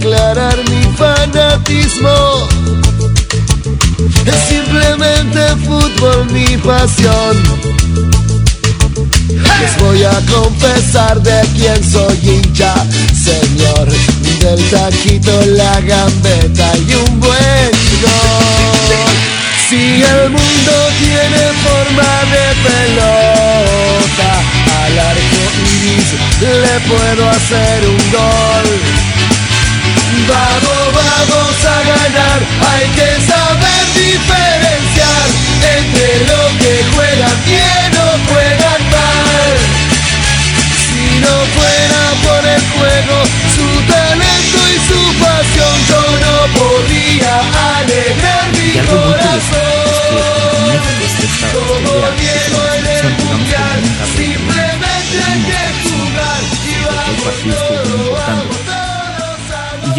Declarar mi fanatismo. Es simplemente fútbol mi pasión. Les voy a confesar de quién soy hincha, señor. Del taquito, la gambeta y un buen gol. Si el mundo tiene forma de pelota, al arco iris le puedo hacer un gol. Vamos, vamos a ganar, hay que saber diferenciar entre lo que juegan bien o juegan mal. Si no fuera por el juego, su talento y su pasión, yo no podría alegrar mi corazón. México está esta Como Diego en el mundial, simplemente hay que jugar y porque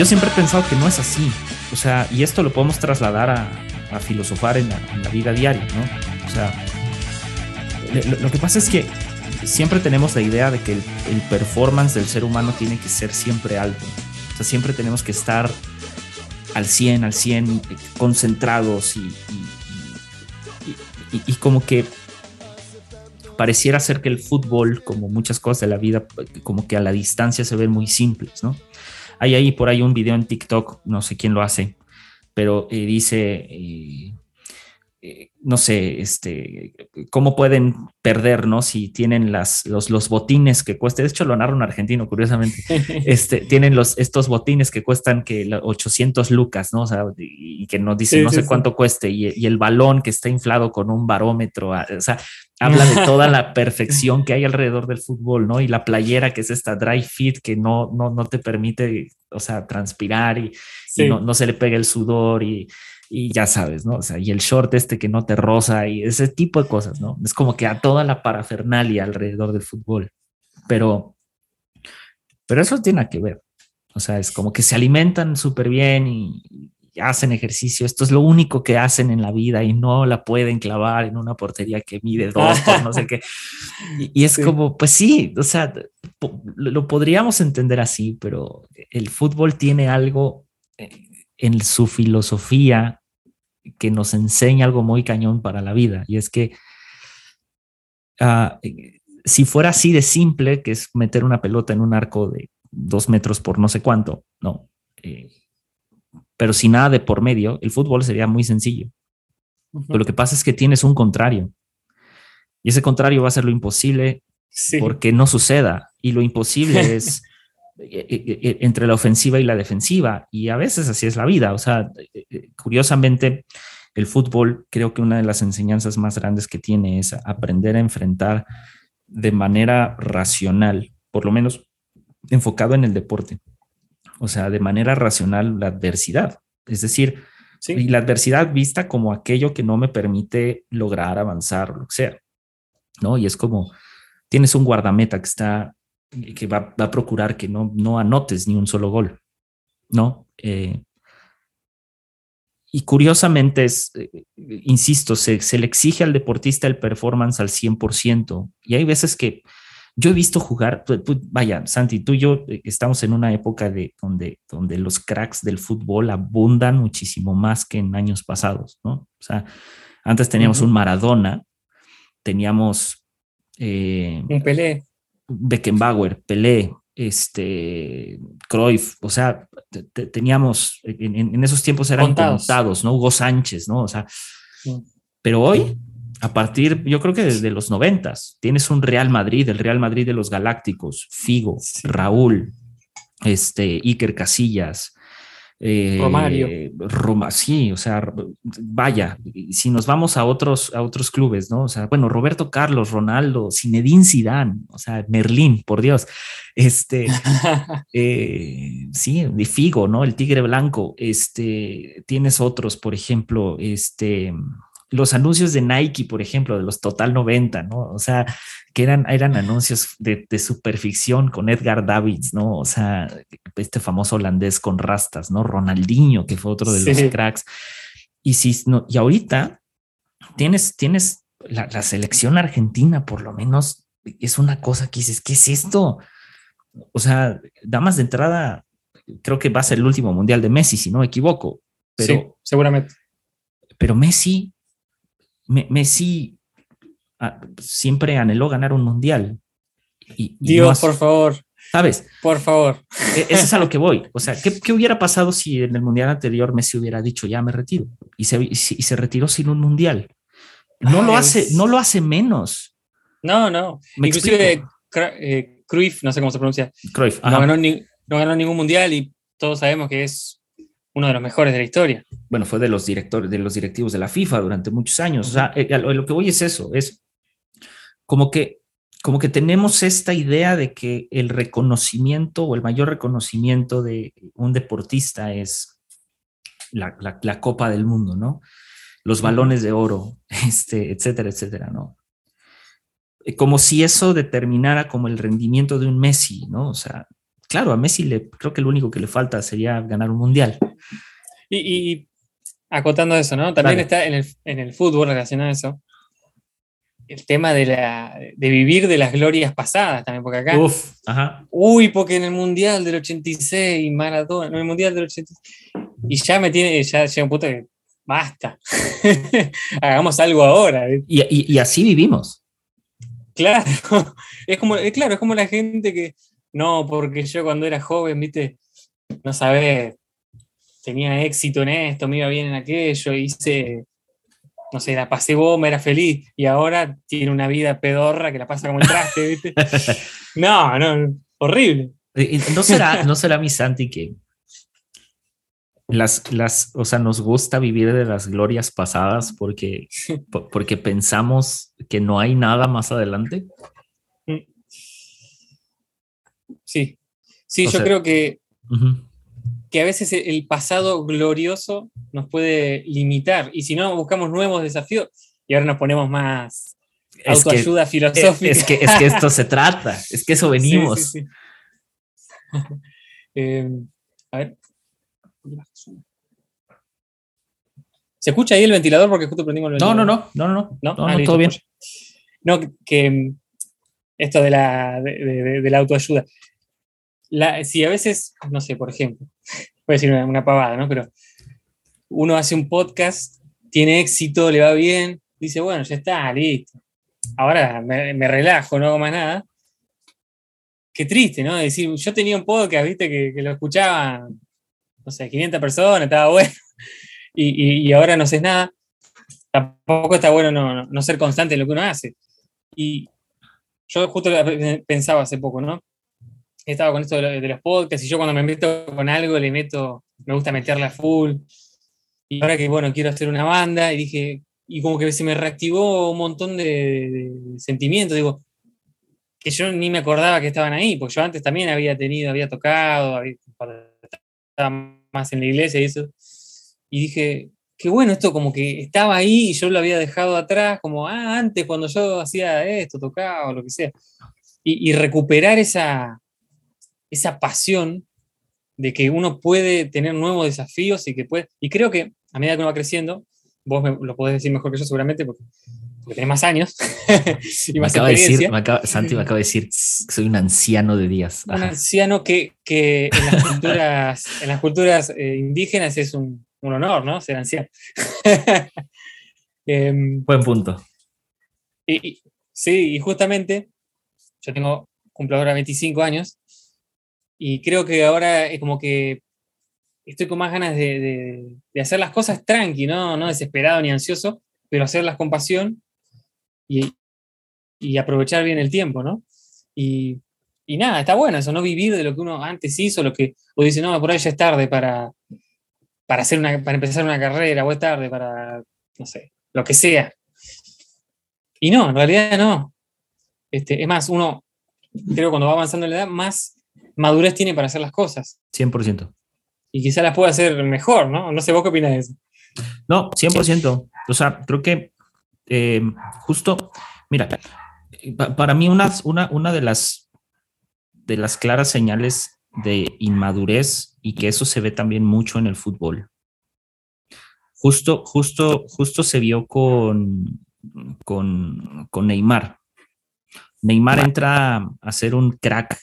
yo siempre he pensado que no es así. O sea, y esto lo podemos trasladar a, a filosofar en la, vida diaria, ¿no? O sea, lo, que pasa es que siempre tenemos la idea de que el, performance del ser humano tiene que ser siempre alto. O sea, siempre tenemos que estar al 100, al 100, eh, concentrados y- y- y como que pareciera ser que el fútbol, como muchas cosas de la vida, como que a la distancia se ven muy simples, ¿no? Hay ahí por ahí un video en TikTok, no sé quién lo hace, pero eh, dice, eh, eh, no sé, este, cómo pueden perder, ¿no? Si tienen las, los, los botines que cuesta, de hecho lo narra un argentino, curiosamente, este, tienen los, estos botines que cuestan que la- 800 lucas, ¿no? O sea, y, y que nos dicen Sí, no sí, sé sí. cuánto cueste, y, y el balón que está inflado con un barómetro, o sea, habla de toda la perfección que hay alrededor del fútbol, ¿no? Y la playera que es esta dry fit que no, no, no te permite, o sea, transpirar y, y Sí. no, no se le pega el sudor y, y ya sabes, ¿no? O sea, y el short este que no te roza y ese tipo de cosas, ¿no? Es como que a toda la parafernalia alrededor del fútbol. Pero, pero eso tiene que ver. O sea, es como que se alimentan súper bien y, y hacen ejercicio. Esto es lo único que hacen en la vida y no la pueden clavar en una portería que mide dos por no sé qué. Y, y es Sí. como, pues sí, o sea, lo, podríamos entender así, pero el fútbol tiene algo eh, en su filosofía que nos enseña algo muy cañón para la vida. Y es que ah, si fuera así de simple, que es meter una pelota en un arco de dos metros por no sé cuánto, no. Pero sin nada de por medio, el fútbol sería muy sencillo. Pero lo que pasa es que tienes un contrario. Y ese contrario va a ser lo imposible Sí. porque no suceda. Y lo imposible es eh, eh, eh, entre la ofensiva y la defensiva. Y a veces así es la vida. O sea, curiosamente, el fútbol creo que una de las enseñanzas más grandes que tiene es aprender a enfrentar de manera racional, por lo menos enfocado en el deporte. O sea, de manera racional la adversidad. Es decir, Sí. y la adversidad vista como aquello que no me permite lograr avanzar o lo que sea. ¿No? Y es como tienes un guardameta que está que va, va a procurar que no, no anotes ni un solo gol. ¿No? Eh, y curiosamente es, eh, insisto, se, se le exige al deportista el performance al 100%. Y hay veces que yo he visto jugar, tú- tú- vaya, Santi, tú y yo eh, estamos en una época de, donde, donde los cracks del fútbol abundan muchísimo más que en años pasados, ¿no? O sea, antes teníamos un Maradona, teníamos eh, Un Pelé. Beckenbauer, Pelé, este, Cruyff, o sea, te- te- teníamos, en, en- en esos tiempos eran contados. Contados. ¿no? Hugo Sánchez, ¿no? O sea, Sí. pero hoy, a partir, yo creo que desde los noventas, tienes un Real Madrid, el Real Madrid de los Galácticos, Figo, Sí. Raúl, este, Iker Casillas, eh, Romario. Roma, sí, o sea, vaya, si nos vamos a otros, a otros clubes, ¿no? O sea, bueno, Roberto Carlos, Ronaldo, Zinedine Zidane, o sea, Merlín, por Dios, este, eh, sí, de Figo, ¿no? El Tigre Blanco, este, tienes otros, por ejemplo, este, los anuncios de Nike, por ejemplo, de los Total 90, ¿no? O sea, que eran, eran anuncios de, de superficción con Edgar Davids, ¿no? O sea, este famoso holandés con rastas, ¿no? Ronaldinho, que fue otro de los cracks. Y si no, y ahorita tienes, tienes la, la, selección argentina, por lo menos, es una cosa que dices, ¿qué es esto? O sea, damas de entrada, creo que va a ser el último mundial de Messi, si no me equivoco. Pero, sí, seguramente. Pero Messi Messi ah, siempre anheló ganar un mundial. Y, Dios, por favor. ¿Sabes? Por favor. E, eso es a lo que voy. O sea, ¿qué, hubiera pasado si en el mundial anterior Messi hubiera dicho ya me retiro y se, y se retiró sin un mundial? No lo hace, no lo hace menos. No, no. Inclusive eh, Cruyff, no sé cómo se pronuncia. Cruyff. No ganó, no ganó ningún mundial y todos sabemos que es uno de los mejores de la historia. Bueno, fue de los directores, de los directivos de la FIFA durante muchos años. O sea, eh, lo que voy es eso, es como que, como que tenemos esta idea de que el reconocimiento o el mayor reconocimiento de un deportista es la, Copa del Mundo, ¿no? Los balones de oro, este, etcétera, etcétera, ¿no? Eh, como si eso determinara como el rendimiento de un Messi, ¿no? O sea, claro, a Messi le, creo que lo único que le falta sería ganar un mundial. Y, acotando eso, ¿no? También está en el, fútbol relacionado a eso. El tema de, la, de vivir de las glorias pasadas también, porque acá. Uf, ajá. Uy, porque en el Mundial del 86, Maradona, en el Mundial del 86. Y ya me tiene, ya llega un punto que basta. Hagamos algo ahora. Y, y, así vivimos. Claro, es como, claro, es como la gente que, no, porque yo cuando era joven, viste, no sabés, tenía éxito en esto, me iba bien en aquello, hice, no sé, la pasé bomba, era feliz, y ahora tiene una vida pedorra que la pasa como el traste, ¿viste? No, no, horrible. ¿No será, no será mi Santi que las, las, o sea, nos gusta vivir de las glorias pasadas porque, porque pensamos que no hay nada más adelante? Sí, sí, yo creo que, que a veces el pasado glorioso nos puede limitar y si no, buscamos nuevos desafíos y ahora nos ponemos más autoayuda filosófica. Es que, es que esto se trata, es que eso venimos. Em, a ver. ¿Se escucha ahí el ventilador? Porque justo prendimos el ventilador. No, no, no, no, no, no, no, ah, todo bien. No, que esto de la, de, de la autoayuda si a veces, no sé, por ejemplo, voy a decir una, pavada, ¿no? Pero uno hace un podcast, tiene éxito, le va bien, dice, bueno, ya está, listo. Ahora me, relajo, no hago más nada. Qué triste, ¿no? Es decir, yo tenía un podcast, viste, que, lo escuchaba, no sé, 500 personas, estaba bueno, y, ahora no sé nada. Tampoco está bueno no, no ser constante en lo que uno hace. Y yo justo pensaba hace poco, ¿no? Estaba con esto de, los podcasts y yo cuando me meto con algo le meto, me gusta meterla full. Y ahora que, bueno, quiero hacer una banda y dije, y como que se me reactivó un montón de, sentimientos, digo, que yo ni me acordaba que estaban ahí, porque yo antes también había tenido, había tocado, había, estaba más en la iglesia y eso. Y dije, qué bueno, esto como que estaba ahí y yo lo había dejado atrás, como, ah, antes cuando yo hacía esto, tocaba o lo que sea. y recuperar esa, esa pasión de que uno puede tener nuevos desafíos y que puede, y creo que a medida que uno va creciendo, vos lo podés decir mejor que yo seguramente porque, tenés más años y más me decir, Santi me acaba de decir que soy un anciano de días. Un anciano que, que, en las culturas, en las culturas eh, indígenas es un, un, honor, ¿no? Ser anciano. Em, Buen punto. Y, sí, y justamente yo tengo, cumplo ahora 25 años y creo que ahora es como que estoy con más ganas de, hacer las cosas tranqui, ¿no? no desesperado ni ansioso, pero hacerlas con pasión y, aprovechar bien el tiempo, ¿no? Y, nada, está bueno eso, no vivir de lo que uno antes hizo, lo que, o dice, no, por ahí ya es tarde para, para, hacer una, para empezar una carrera, o es tarde para, no sé, lo que sea. Y no, en realidad no. Este, es más, uno, creo que cuando va avanzando en la edad, más madurez tiene para hacer las cosas. 100%. Y quizá las pueda hacer mejor, ¿no? No sé, ¿vos qué opinas de eso? No, 100%. O sea, creo que eh, justo, mira, para mí una, una, una de las de las claras señales de inmadurez y que eso se ve también mucho en el fútbol. Justo, justo, justo se vio con, con, con Neymar. Neymar entra a ser un crack,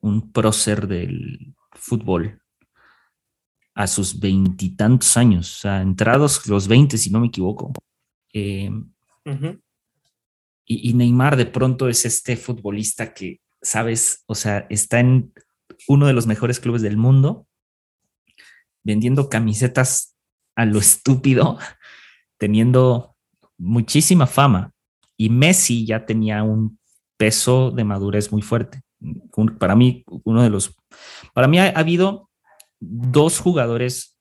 un prócer del fútbol a sus veintitantos años, o sea, entrados los veinte, si no me equivoco. Eh, y, Neymar de pronto es este futbolista que, sabes, o sea, está en uno de los mejores clubes del mundo, vendiendo camisetas a lo estúpido, teniendo muchísima fama. Y Messi ya tenía un peso de madurez muy fuerte. Para mí, uno de los... Para mí ha, habido dos jugadores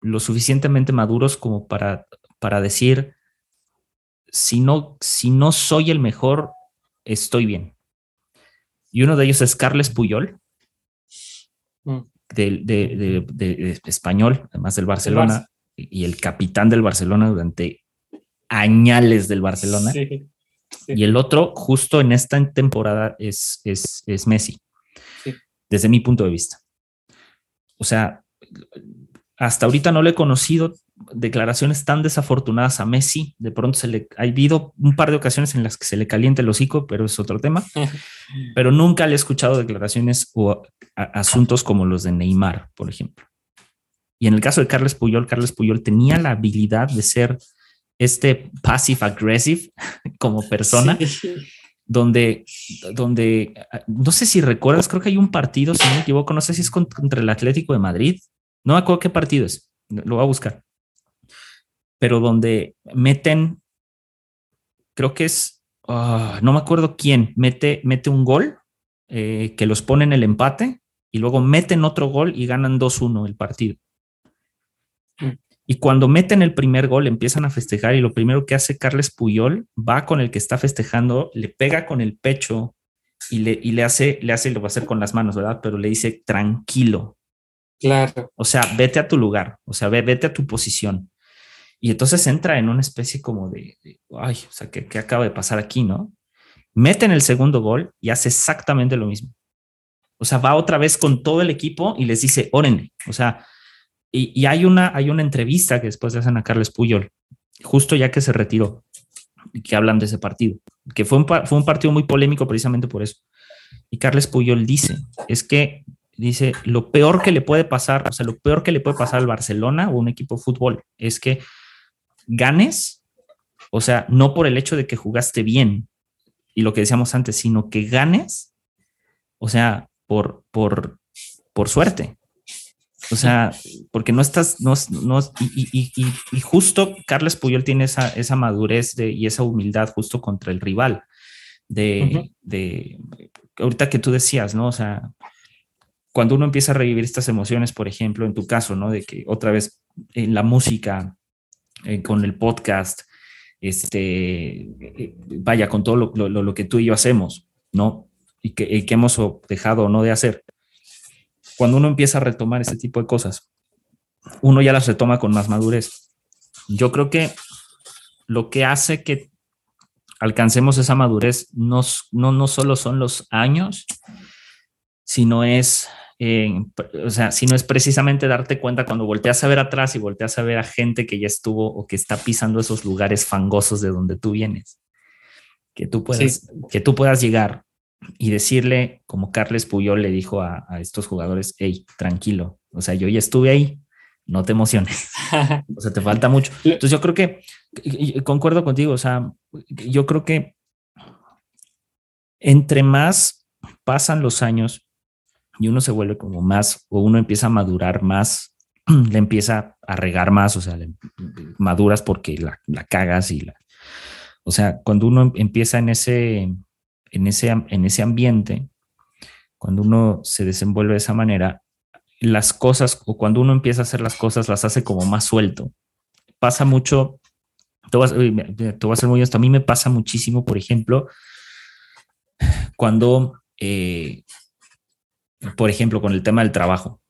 lo suficientemente maduros como para, para decir, si no, si no soy el mejor, estoy bien. Y uno de ellos es Carles Puyol, mm. de, español, además del Barcelona, y el capitán del Barcelona durante añales del Barcelona. Y el otro, justo en esta temporada, es, es, es Messi, desde mi punto de vista. O sea, hasta ahorita no le he conocido declaraciones tan desafortunadas a Messi. De pronto se le ha habido un par de ocasiones en las que se le calienta el hocico, pero es otro tema. pero nunca le he escuchado declaraciones o asuntos como los de Neymar, por ejemplo. Y en el caso de Carles Puyol, Carles Puyol tenía la habilidad de ser este passive aggressive como persona. Donde, donde, no sé si recuerdas, creo que hay un partido, si no me equivoco, no sé si es contra el Atlético de Madrid, no me acuerdo qué partido es, lo voy a buscar, pero donde meten, creo que es, ah, no me acuerdo quién, mete, mete un gol eh, que los pone en el empate y luego meten otro gol y ganan 2-1 el partido. Y cuando meten el primer gol empiezan a festejar y lo primero que hace Carles Puyol va con el que está festejando, le pega con el pecho y le, y le hace, le hace, lo va a hacer con las manos, ¿verdad? Pero le dice tranquilo. Claro. O sea, vete a tu lugar, o sea, vete a tu posición. Y entonces entra en una especie como de, ay, o sea, ¿qué, acaba de pasar aquí, no? Mete en el segundo gol y hace exactamente lo mismo. O sea, va otra vez con todo el equipo y les dice, órenle. O sea, y, hay, una, hay una entrevista que después le hacen a Carles Puyol, justo ya que se retiró, que hablan de ese partido, que fue un, fue un partido muy polémico precisamente por eso. Y Carles Puyol dice, es que dice, lo peor que le puede pasar, o sea, lo peor que le puede pasar al Barcelona o un equipo de fútbol es que ganes, o sea, no por el hecho de que jugaste bien y lo que decíamos antes, sino que ganes, o sea, por, por, por suerte. O sea, porque no estás, no, no y, y, justo Carles Puyol tiene esa, esa madurez de, y esa humildad justo contra el rival. De, de, ahorita que tú decías, ¿no? O sea, cuando uno empieza a revivir estas emociones, por ejemplo, en tu caso, ¿no? De que otra vez en la música, eh, con el podcast, este, eh, vaya, con todo lo, que tú y yo hacemos, ¿no? Y que, que hemos dejado o no de hacer. Cuando uno empieza a retomar este tipo de cosas, uno ya las retoma con más madurez. Yo creo que lo que hace que alcancemos esa madurez no, no, no solo son los años, sino es o sea, si no es precisamente darte cuenta cuando volteas a ver atrás y volteas a ver a gente que ya estuvo o que está pisando esos lugares fangosos de donde tú vienes, que tú puedas, que tú puedas llegar y decirle, como Carles Puyol le dijo a, estos jugadores, hey, tranquilo, o sea, yo ya estuve ahí, no te emociones, o sea, te falta mucho. Entonces yo creo que, concuerdo contigo, o sea, yo creo que entre más pasan los años, y uno se vuelve como más, o uno empieza a madurar más, le empieza a regar más, o sea, maduras porque la, la, cagas y la... O sea, cuando uno empieza en ese, en, ese, en ese ambiente, cuando uno se desenvuelve de esa manera, las cosas, o cuando uno empieza a hacer las cosas, las hace como más suelto. Pasa mucho, te voy a, ser muy honesto, a mí me pasa muchísimo, por ejemplo, cuando eh, por ejemplo, con el tema del trabajo.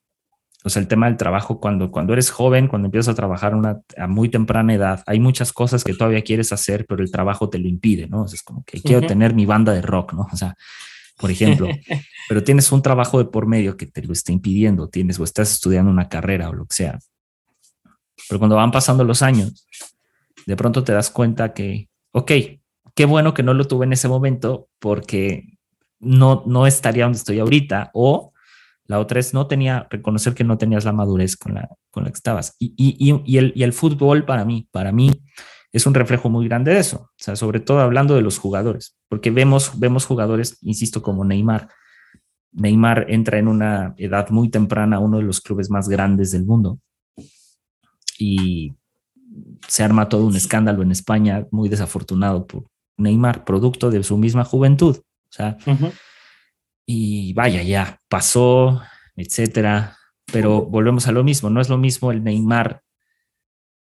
O sea, el tema del trabajo, cuando, cuando eres joven, cuando empiezas a trabajar una, a muy temprana edad, hay muchas cosas que todavía quieres hacer, pero el trabajo te lo impide, ¿no? es como que quiero tener mi banda de rock, ¿no? O sea, por ejemplo, pero tienes un trabajo de por medio que te lo está impidiendo, tienes o estás estudiando una carrera o lo que sea. Pero cuando van pasando los años, de pronto te das cuenta que, ok, qué bueno que no lo tuve en ese momento porque no, no estaría donde estoy ahorita. O la otra es no tenía, reconocer que no tenías la madurez con la, con la que estabas. Y, y, y, el, y el fútbol para mí, para mí es un reflejo muy grande de eso. O sea, sobre todo hablando de los jugadores, porque vemos, vemos jugadores, insisto, como Neymar. Neymar entra en una edad muy temprana uno de los clubes más grandes del mundo y se arma todo un escándalo en España muy desafortunado por Neymar, producto de su misma juventud. O sea, y vaya, ya pasó, etcétera. Pero volvemos a lo mismo, no es lo mismo el Neymar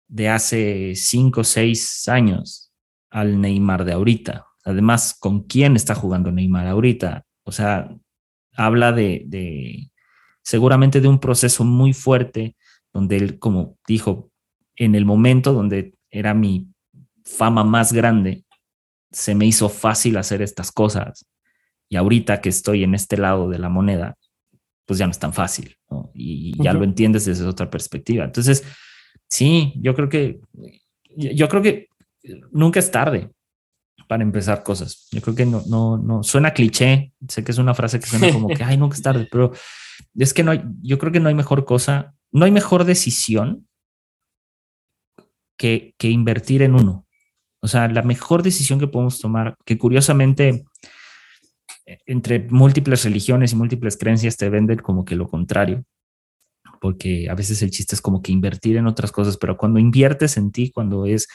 de hace cinco o seis años al Neymar de ahorita. Además, ¿con quién está jugando Neymar ahorita? O sea, habla de, de seguramente de un proceso muy fuerte donde él, como dijo, en el momento donde era mi fama más grande, se me hizo fácil hacer estas cosas y ahorita que estoy en este lado de la moneda, pues ya no es tan fácil, Y ya lo entiendes desde otra perspectiva. Entonces, sí, yo creo que, yo creo que nunca es tarde para empezar cosas. Yo creo que no, no, no, suena cliché, sé que es una frase que suena como que, ay, nunca es tarde, pero es que no hay, yo creo que no hay mejor cosa, no hay mejor decisión que, que invertir en uno. O sea, la mejor decisión que podemos tomar, que curiosamente entre múltiples religiones y múltiples creencias te venden como que lo contrario, porque a veces el chiste es como que invertir en otras cosas, pero cuando inviertes en ti, cuando es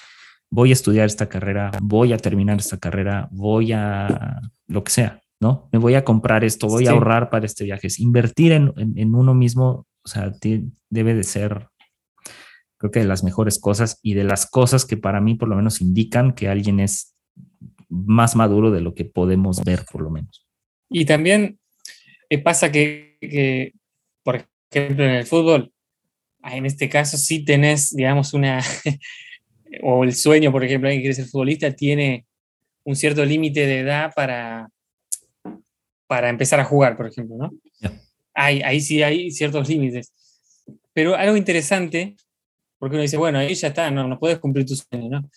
voy a estudiar esta carrera, voy a terminar esta carrera, voy a lo que sea, ¿no? Me voy a comprar esto, voy a ahorrar para este viaje. Es invertir en, en, uno mismo, o sea, debe de ser, creo que de las mejores cosas y de las cosas que para mí por lo menos indican que alguien es más maduro de lo que podemos ver, por lo menos. Y también eh, pasa que, por ejemplo, en el fútbol, ah, en este caso sí tenés, digamos, una, o el sueño, por ejemplo, alguien que quiere ser futbolista, tiene un cierto límite de edad para, para empezar a jugar, por ejemplo, ¿no? ahí sí hay ciertos límites. Pero algo interesante, porque uno dice, bueno, ahí ya está, no, no puedes cumplir tu sueño, ¿no?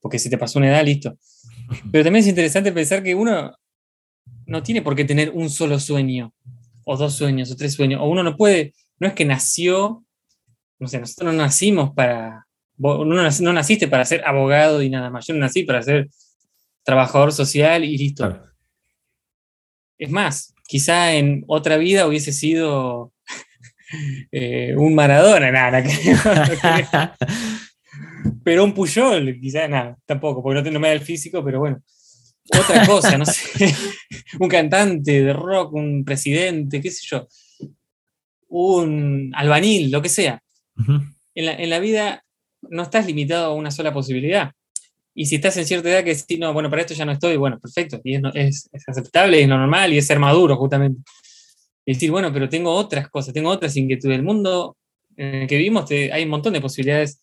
Porque si te pasó una edad, listo. Pero también es interesante pensar que uno no tiene por qué tener un solo sueño, o dos sueños, o tres sueños, o uno no puede, no es que nació, no sé, nosotros no nacimos para, no, no naciste para ser abogado y nada más, yo no nací para ser trabajador social y listo. Es más, quizá en otra vida hubiese sido eh, un Maradona, nada, pero un Puyol, quizá nada, tampoco, porque no, no me da el físico, pero bueno otra cosa, no sé, un cantante de rock, un presidente, qué sé yo, un albanil, lo que sea. en, la, vida no estás limitado a una sola posibilidad. Y si estás en cierta edad que si no, bueno, para esto ya no estoy, bueno, perfecto, y es, aceptable, es normal y es ser maduro justamente. Y decir, bueno, pero tengo otras cosas, tengo otras inquietudes. El mundo en el que vivimos hay un montón de posibilidades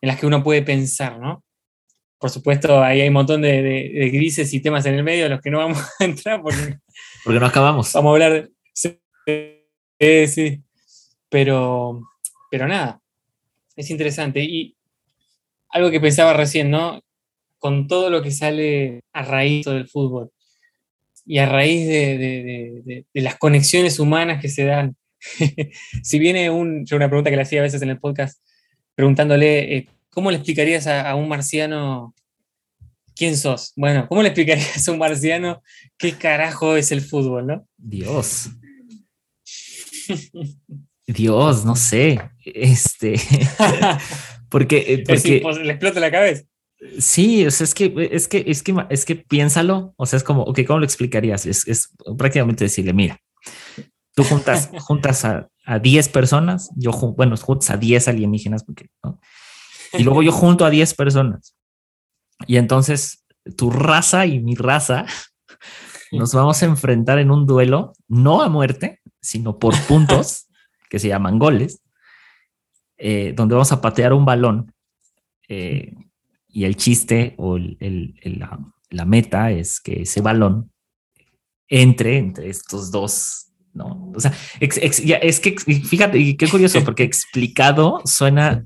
en las que uno puede pensar, ¿no? por supuesto, ahí hay un montón de, grises y temas en el medio a los que no vamos a entrar porque, porque no acabamos. Vamos a hablar de... Sí, sí, Pero, pero nada, es interesante. Y algo que pensaba recién, ¿no? Con todo lo que sale a raíz del fútbol y a raíz de, las conexiones humanas que se dan. si viene un, yo una pregunta que le hacía a veces en el podcast, preguntándole eh, ¿Cómo le explicarías a, un marciano quién sos? Bueno, ¿cómo le explicarías a un marciano qué carajo es el fútbol, no? Dios. Dios, no sé. Este. porque. Eh, porque le explota la cabeza. Sí, o sea, es que, es que, es que, es que piénsalo. O sea, es como, ok, ¿cómo lo explicarías? Es, prácticamente decirle, mira, tú juntas, juntas a, a 10 personas, yo, bueno, juntas a 10 alienígenas, porque, ¿no? Y luego yo junto a 10 personas. Y entonces tu raza y mi raza nos vamos a enfrentar en un duelo, no a muerte, sino por puntos, que se llaman goles, eh, donde vamos a patear un balón eh, y el chiste o la, meta es que ese balón entre entre estos dos, ¿no? O sea, es que fíjate, qué curioso, porque explicado suena,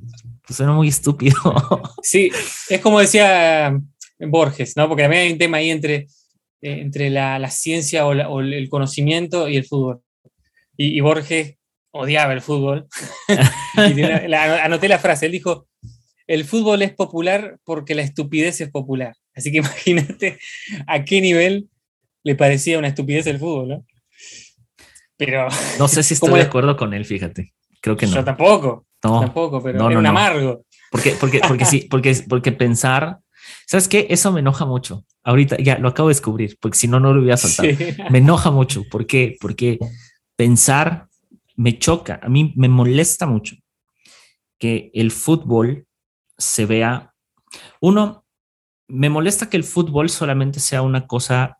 suena muy estúpido. Sí, es como decía Borges, ¿no? Porque también hay un tema ahí entre, eh, entre la, ciencia o, el conocimiento y el fútbol. Y, Borges odiaba el fútbol. anoté la frase, él dijo, el fútbol es popular porque la estupidez es popular. Así que imagínate a qué nivel le parecía una estupidez el fútbol, ¿no? Pero. No sé si estoy de acuerdo con él, fíjate. Creo que no. Yo tampoco. No, tampoco, pero no, un amargo. Porque, porque, porque sí, porque, porque pensar. ¿Sabes qué? Eso me enoja mucho. Ahorita ya lo acabo de descubrir, porque si no, no lo hubiera soltado. Me enoja mucho. ¿Por qué? Porque pensar me choca. A mí me molesta mucho que el fútbol se vea. Uno, me molesta que el fútbol solamente sea una cosa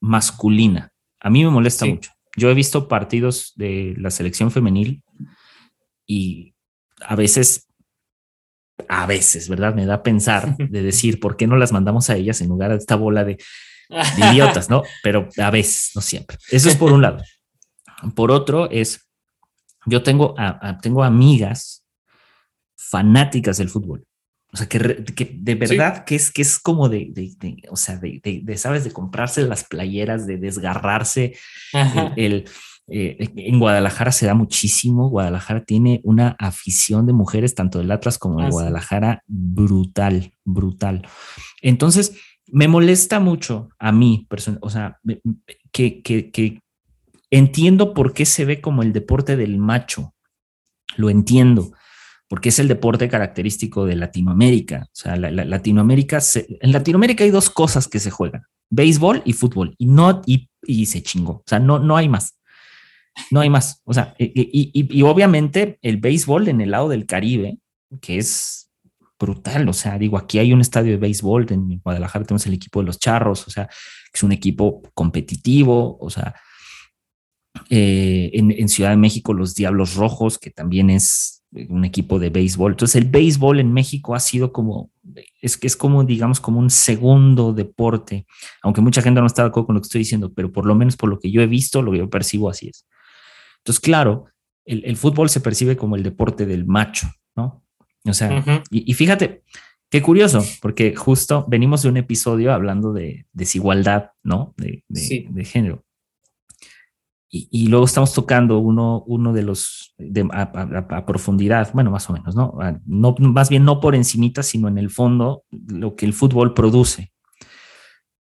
masculina. A mí me molesta mucho. Yo he visto partidos de la selección femenil y a veces, a veces, ¿verdad? Me da a pensar de decir, ¿por qué no las mandamos a ellas en lugar de esta bola de, idiotas, ¿no? Pero a veces, no siempre. Eso es por un lado. Por otro es, yo tengo, tengo amigas fanáticas del fútbol. O sea, que, de verdad que, es, que es como de, o sea, de, ¿sabes? De comprarse las playeras, de desgarrarse. El, eh, en Guadalajara se da muchísimo. Guadalajara tiene una afición de mujeres, tanto del Atlas como de ah, Guadalajara, brutal, brutal. Entonces, me molesta mucho a mí, o sea, que, que entiendo por qué se ve como el deporte del macho. Lo entiendo porque es el deporte característico de Latinoamérica. O sea, la, Latinoamérica, en Latinoamérica hay dos cosas que se juegan, béisbol y fútbol, y no, y, y se chingó. O sea, no, no hay más. No hay más. O sea, y, y, obviamente el béisbol en el lado del Caribe, que es brutal. O sea, digo, aquí hay un estadio de béisbol, en Guadalajara tenemos el equipo de los Charros, o sea, es un equipo competitivo, o sea, eh, en, Ciudad de México los Diablos Rojos, que también es un equipo de béisbol. Entonces el béisbol en México ha sido como, es que es como, digamos, como un segundo deporte, aunque mucha gente no está de acuerdo con lo que estoy diciendo, pero por lo menos por lo que yo he visto, lo que yo percibo así es. Entonces, claro, el, fútbol se percibe como el deporte del macho, ¿no? O sea, y, fíjate, qué curioso, porque justo venimos de un episodio hablando de desigualdad, ¿no? De, de género. Y, luego estamos tocando uno, uno de los a, profundidad, bueno, más o menos, ¿no? ¿no? Más bien no por encimita, sino en el fondo lo que el fútbol produce.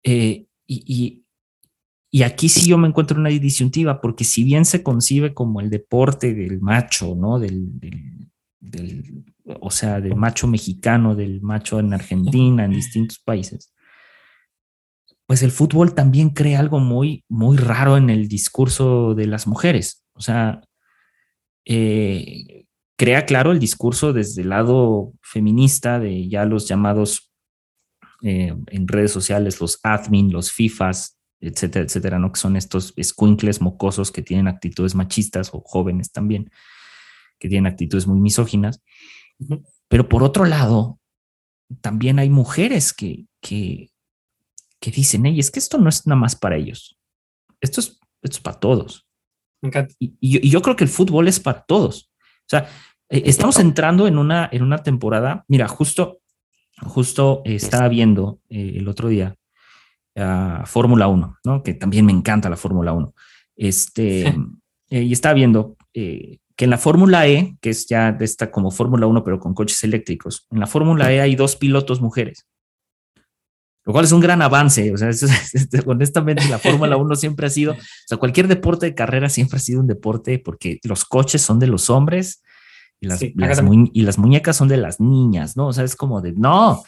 Eh, y, y, aquí sí yo me encuentro una disyuntiva, porque si bien se concibe como el deporte del macho, ¿no? Del, del o sea, del macho mexicano, del macho en Argentina, en distintos países, pues el fútbol también crea algo muy, muy raro en el discurso de las mujeres. O sea, eh, crea claro el discurso desde el lado feminista de ya los llamados eh, en redes sociales, los admin, los FIFAs, etcétera, etcétera, ¿no? Que son estos escuincles mocosos que tienen actitudes machistas o jóvenes también, que tienen actitudes muy misóginas. Pero por otro lado, también hay mujeres que, que, que dicen, hey, es que esto no es nada más para ellos. Esto es, esto es para todos. Y, yo creo que el fútbol es para todos. O sea, eh, estamos entrando en una, en una temporada. Mira, justo, justo estaba viendo eh, el otro día Fórmula 1, ¿no? Que también me encanta la Fórmula 1. Este, eh, y estaba viendo que en la Fórmula E, que es ya de esta como Fórmula 1, pero con coches eléctricos, en la Fórmula E hay dos pilotos mujeres lo cual es un gran avance. O sea, honestamente, la Fórmula 1 siempre ha sido, o sea, cualquier deporte de carrera siempre ha sido un deporte porque los coches son de los hombres y las, y las muñecas son de las niñas, ¿no? O sea, es como de, no,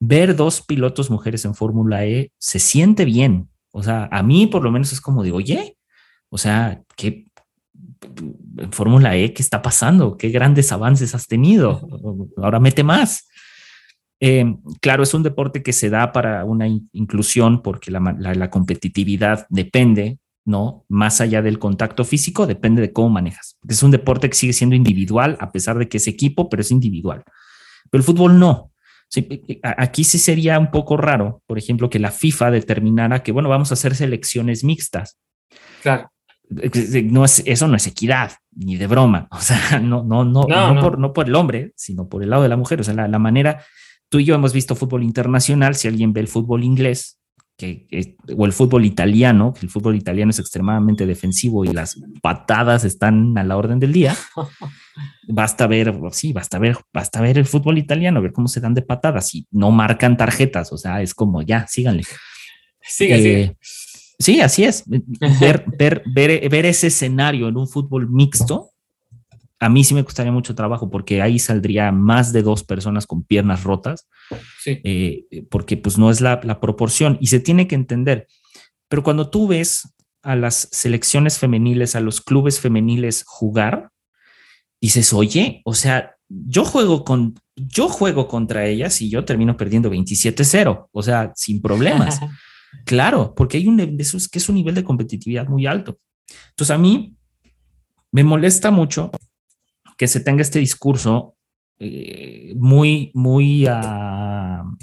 ver dos pilotos mujeres en Fórmula E se siente bien. O sea, a mí por lo menos es como de, oye, o sea, ¿qué, en Fórmula E, ¿qué está pasando? ¿Qué grandes avances has tenido? Ahora mete más. Eh, claro, es un deporte que se da para una inclusión porque la, competitividad depende ¿no? Más allá del contacto físico, depende de cómo manejas. Es un deporte que sigue siendo individual, a pesar de que es equipo, pero es individual. Pero el fútbol no. aquí sí sería un poco raro, por ejemplo, que la FIFA determinara que, bueno, vamos a hacer selecciones mixtas. Claro. No es, eso no es equidad, ni de broma. O sea, no, no, no, no, Por, no por el hombre, sino por el lado de la mujer. O sea, la, la manera, tú y yo hemos visto fútbol internacional, si alguien ve el fútbol inglés, que, o el fútbol italiano, que el fútbol italiano es extremadamente defensivo y las patadas están a la orden del día. basta ver, sí, basta ver, basta ver el fútbol italiano, ver cómo se dan de patadas y no marcan tarjetas, o sea, es como ya, síganle. Eh, sí, así es. Ver, ver, ver, ver ese escenario en un fútbol mixto a mí sí me costaría mucho trabajo porque ahí saldría más de dos personas con piernas rotas, eh, porque pues no es la, proporción y se tiene que entender. Pero cuando tú ves a las selecciones femeniles, a los clubes femeniles jugar, dices, oye, o sea, yo juego con, yo juego contra ellas y yo termino perdiendo 27-0, o sea, sin problemas. claro, porque hay un, eso es que es un nivel de competitividad muy alto. Entonces a mí me molesta mucho que se tenga este discurso eh, muy, muy, uh,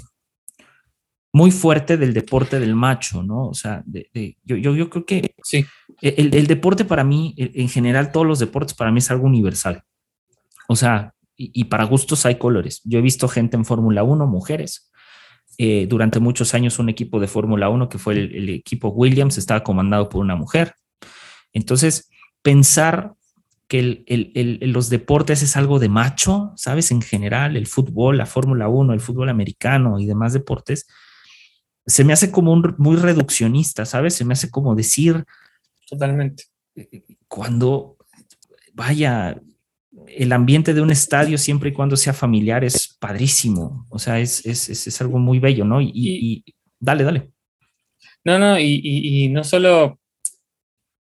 muy fuerte del deporte del macho, ¿no? O sea, de, yo, yo, yo, creo que sí. el, el, deporte para mí, en general, todos los deportes para mí es algo universal. O sea, y, y para gustos hay colores. Yo he visto gente en Fórmula 1, mujeres. Eh, durante muchos años un equipo de Fórmula 1 que fue el, el equipo Williams estaba comandado por una mujer. Entonces, pensar que los deportes es algo de macho, ¿sabes? En general, el fútbol, la Fórmula 1, el fútbol americano y demás deportes, se me hace como un, muy reduccionista, ¿sabes? Se me hace como decir... Totalmente. Cuando, vaya, el ambiente de un estadio, siempre y cuando sea familiar, es padrísimo. O sea, es, es, algo muy bello, ¿no? Y, dale, dale. No, no, y, no solo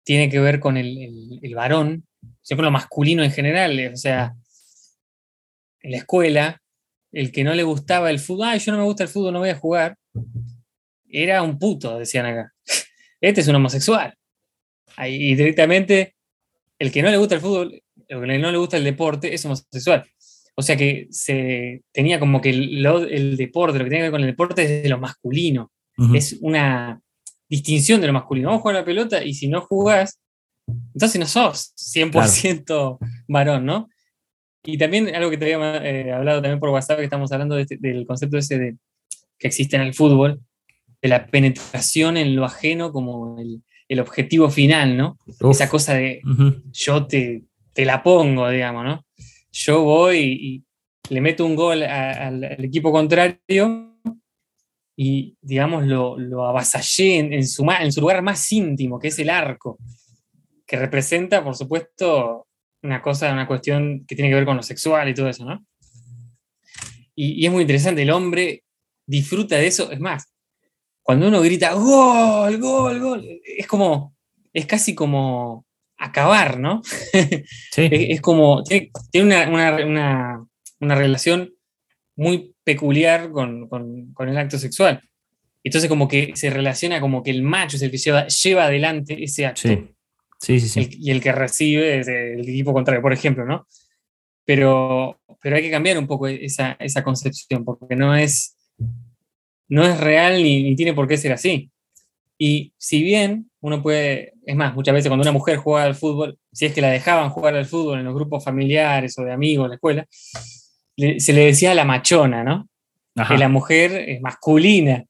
tiene que ver con el, el varón, siempre lo masculino en general, o sea, en la escuela, el que no le gustaba el fútbol, ay, yo no me gusta el fútbol, no voy a jugar, era un puto, decían acá. Este es un homosexual. Y directamente, el que no le gusta el fútbol, el que no le gusta el deporte, es homosexual. O sea que se tenía como que el, el deporte, lo que tiene que ver con el deporte es de lo masculino. Es una distinción de lo masculino. Vamos a jugar la pelota y si no jugás, entonces no sos 100% varón, ¿no? Y también algo que te había eh, hablado también por WhatsApp, que estamos hablando este, del concepto ese de, que existe en el fútbol, de la penetración en lo ajeno como el, objetivo final, ¿no? Esa cosa de yo te, te, la pongo, digamos, ¿no? Yo voy y, le meto un gol al equipo contrario y, digamos, lo, lo avasallé en, su, en su lugar más íntimo, que es el arco que representa, por supuesto, una cosa, una cuestión que tiene que ver con lo sexual y todo eso, ¿no? Y, es muy interesante, el hombre disfruta de eso, es más, cuando uno grita gol, gol, gol, es como, es casi como acabar, ¿no? Sí. es, como, tiene, una, relación muy peculiar con, el acto sexual. Entonces como que se relaciona como que el macho es el que lleva, lleva adelante ese acto. Sí, sí, sí. y el que recibe es el equipo contrario, por ejemplo, ¿no? Pero, pero hay que cambiar un poco esa, concepción, porque no es, no es real ni, tiene por qué ser así. Y si bien uno puede, es más, muchas veces cuando una mujer juega al fútbol, si es que la dejaban jugar al fútbol en los grupos familiares o de amigos en la escuela, se le decía la machona, ¿no? Que la mujer es masculina.